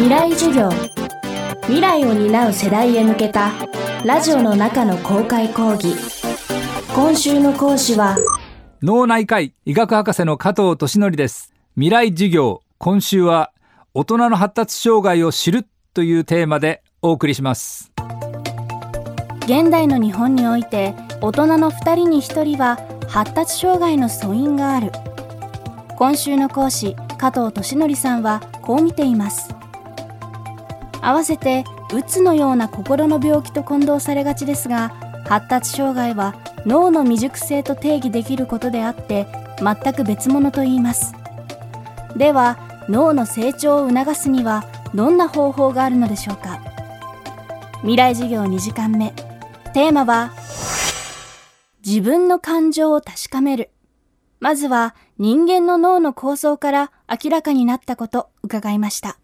未来授業。未来を担う世代へ向けたラジオの中の公開講義。今週の講師は脳内科医医学博士の加藤俊則です。未来授業。今週は大人の発達障害を知るというテーマでお送りします。現代の日本において大人の2人に1人は発達障害の素因がある。今週の講師加藤俊則さんはこう見ています合わせてうつのような心の病気と混同されがちですが発達障害は脳の未熟性と定義できることであって全く別物と言います。では脳の成長を促すにはどんな方法があるのでしょうか？未来授業2時間目。テーマは自分の感情を確かめる。まずは人間の脳の構造から明らかになったこと伺いました。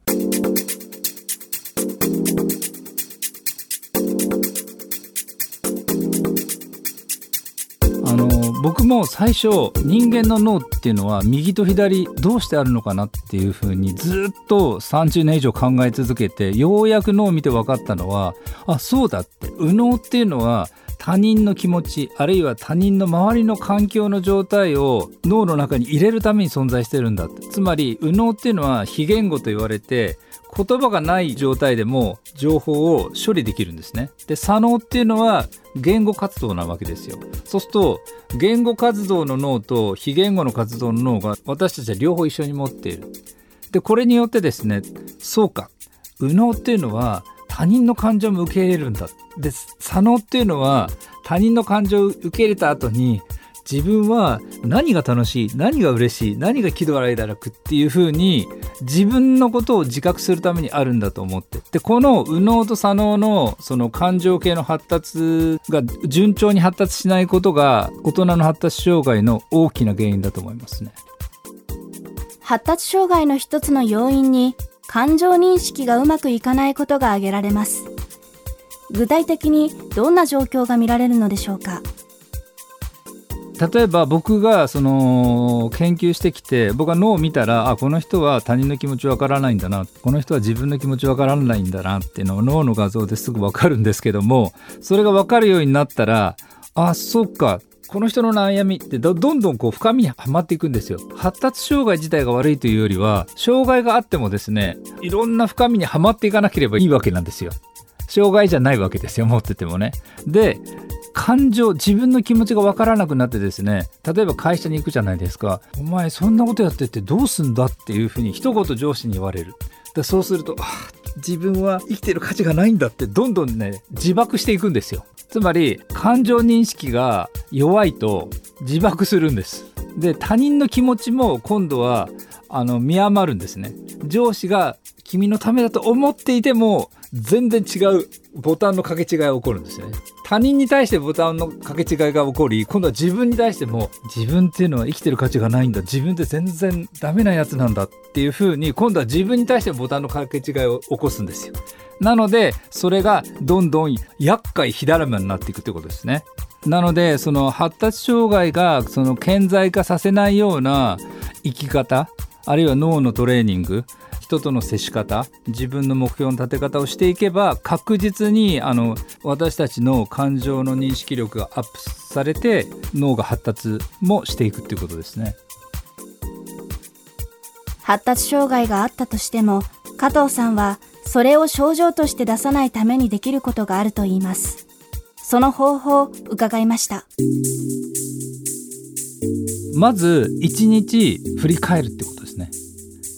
僕も最初人間の脳っていうのは右と左どうしてあるのかなっていうふうにずっと30年以上考え続けてようやく脳を見て分かったのはあそうだって右脳っていうのは他人の気持ちあるいは他人の周りの環境の状態を脳の中に入れるために存在してるんだつまり右脳っていうのは非言語と言われて言葉がない状態でも情報を処理できるんですね。で左脳っていうのは言語活動なわけですよ。そうすると言語活動の脳と非言語の活動の脳が私たちは両方一緒に持っている。でこれによってですねそうか右脳っていうのは他人の感情も受け入れるんだ。で左脳っていうのは他人の感情を受け入れた後に自分は何が楽しい何が嬉しい何が喜怒哀楽っていう風に自分のことを自覚するためにあるんだと思って。でこの右脳と左脳のその感情系の発達が順調に発達しないことが大人の発達障害の大きな原因だと思いますね。発達障害の一つの要因に感情認識がうまくいかないことが挙げられます。具体的にどんな状況が見られるのでしょうか？例えば僕がその研究してきて僕が脳を見たらあこの人は他人の気持ちわからないんだなこの人は自分の気持ちわからないんだなっていうのを脳の画像ですぐわかるんですけどもそれがわかるようになったらあそっかこの人の悩みってどんどんこう深みにはまっていくんですよ。発達障害自体が悪いというよりは障害があってもですねいろんな深みにはまっていかなければいいわけなんですよ。障害じゃないわけですよ持っててもね。で感情自分の気持ちが分からなくなってですね例えば会社に行くじゃないですか「お前そんなことやっててどうすんだ?」っていうふうに一言上司に言われる。でそうすると自分は生きてる価値がないんだってどんどんね自爆していくんですよ。つまり感情認識が弱いと自爆するんです。で他人の気持ちも今度はあの見余るんですね。上司が君のためだと思っていても全然違うボタンの掛け違いが起こるんですよね。他人に対してボタンの掛け違いが起こり今度は自分に対しても自分っていうのは生きてる価値がないんだ。自分って全然ダメなやつなんだっていう風に今度は自分に対してボタンの掛け違いを起こすんですよ。なのでそれがどんどん厄介火だるまになっていくということですね。なのでその発達障害がその顕在化させないような生き方あるいは脳のトレーニング人との接し方自分の目標の立て方をしていけば確実にあの私たちの感情の認識力がアップされて脳が発達もしていくっていうことですね。発達障害があったとしても加藤さんはそれを症状として出さないためにできることがあるといいます。その方法を伺いました。まず1日振り返るってこと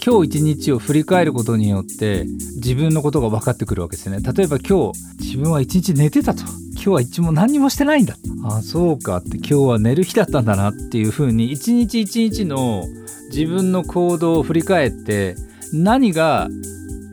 今日一日を振り返ることによって自分のことが分かってくるわけですね。例えば今日自分は一日寝てたと。今日は一も何にもしてないんだあそうか。って今日は寝る日だったんだなっていうふうに一日一日の自分の行動を振り返って何が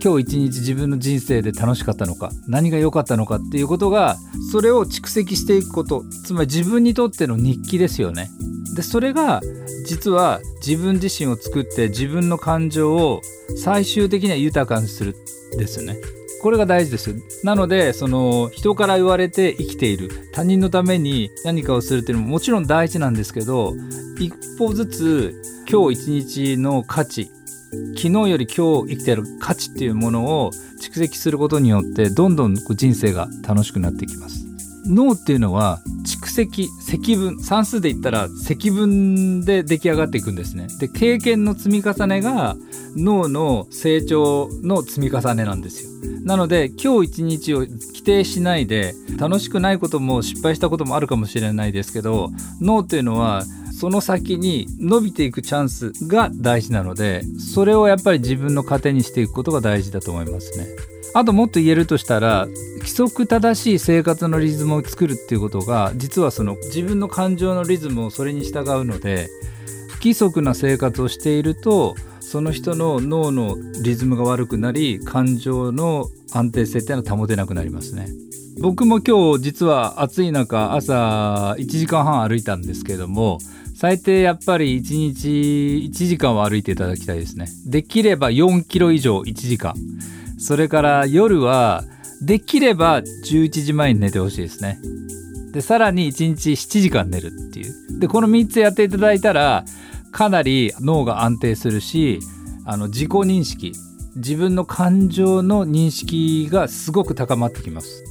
今日一日自分の人生で楽しかったのか何が良かったのかっていうことがそれを蓄積していくこと。つまり自分にとっての日記ですよね。でそれが実は自分自身を作って自分の感情を最終的には豊かにするですよね。これが大事ですなのでその人から言われて生きている。他人のために何かをするっていうのももちろん大事なんですけど一歩ずつ今日一日の価値昨日より今日生きてる価値っていうものを蓄積することによってどんどん人生が楽しくなっていきます。脳っていうのは蓄積積分算数で言ったら積分で出来上がっていくんですねで経験の積み重ねが脳の成長の積み重ねなんですよなので今日一日を規定しないで楽しくないことも失敗したこともあるかもしれないですけど脳っていうのはその先に伸びていくチャンスが大事なのでそれをやっぱり自分の糧にしていくことが大事だと思いますね。あともっと言えるとしたら規則正しい生活のリズムを作るっていうことが実はその自分の感情のリズムをそれに従うので不規則な生活をしているとその人の脳のリズムが悪くなり感情の安定性っていうのは保てなくなりますね。僕も今日実は暑い中朝1時間半歩いたんですけども最低やっぱり1日1時間は歩いていただきたいですね。できれば4キロ以上1時間。それから夜はできれば11時前に寝てほしいですね。で、さらに1日7時間寝るっていう。で、この3つやっていただいたら、かなり脳が安定するし、あの自己認識、自分の感情の認識がすごく高まってきます。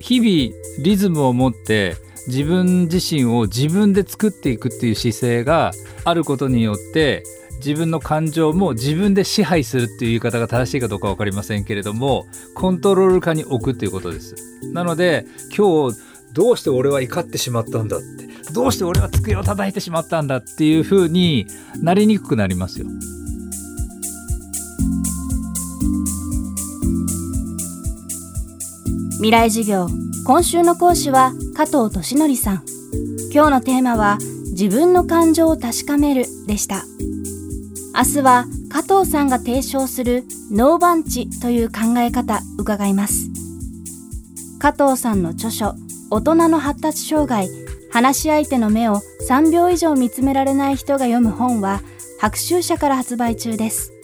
日々リズムを持って自分自身を自分で作っていくっていう姿勢があることによって自分の感情も自分で支配するっていう言い方が正しいかどうか分かりませんけれどもコントロール下に置くっていうことです。なので今日どうして俺は怒ってしまったんだってどうして俺は机を叩いてしまったんだっていう風になりにくくなりますよ。未来授業。今週の講師は加藤俊則さん。今日のテーマは自分の感情を確かめるでした。明日は加藤さんが提唱するノーバンチという考え方伺います。加藤さんの著書大人の発達障害話し相手の目を3秒以上見つめられない人が読む本は白秋社から発売中です。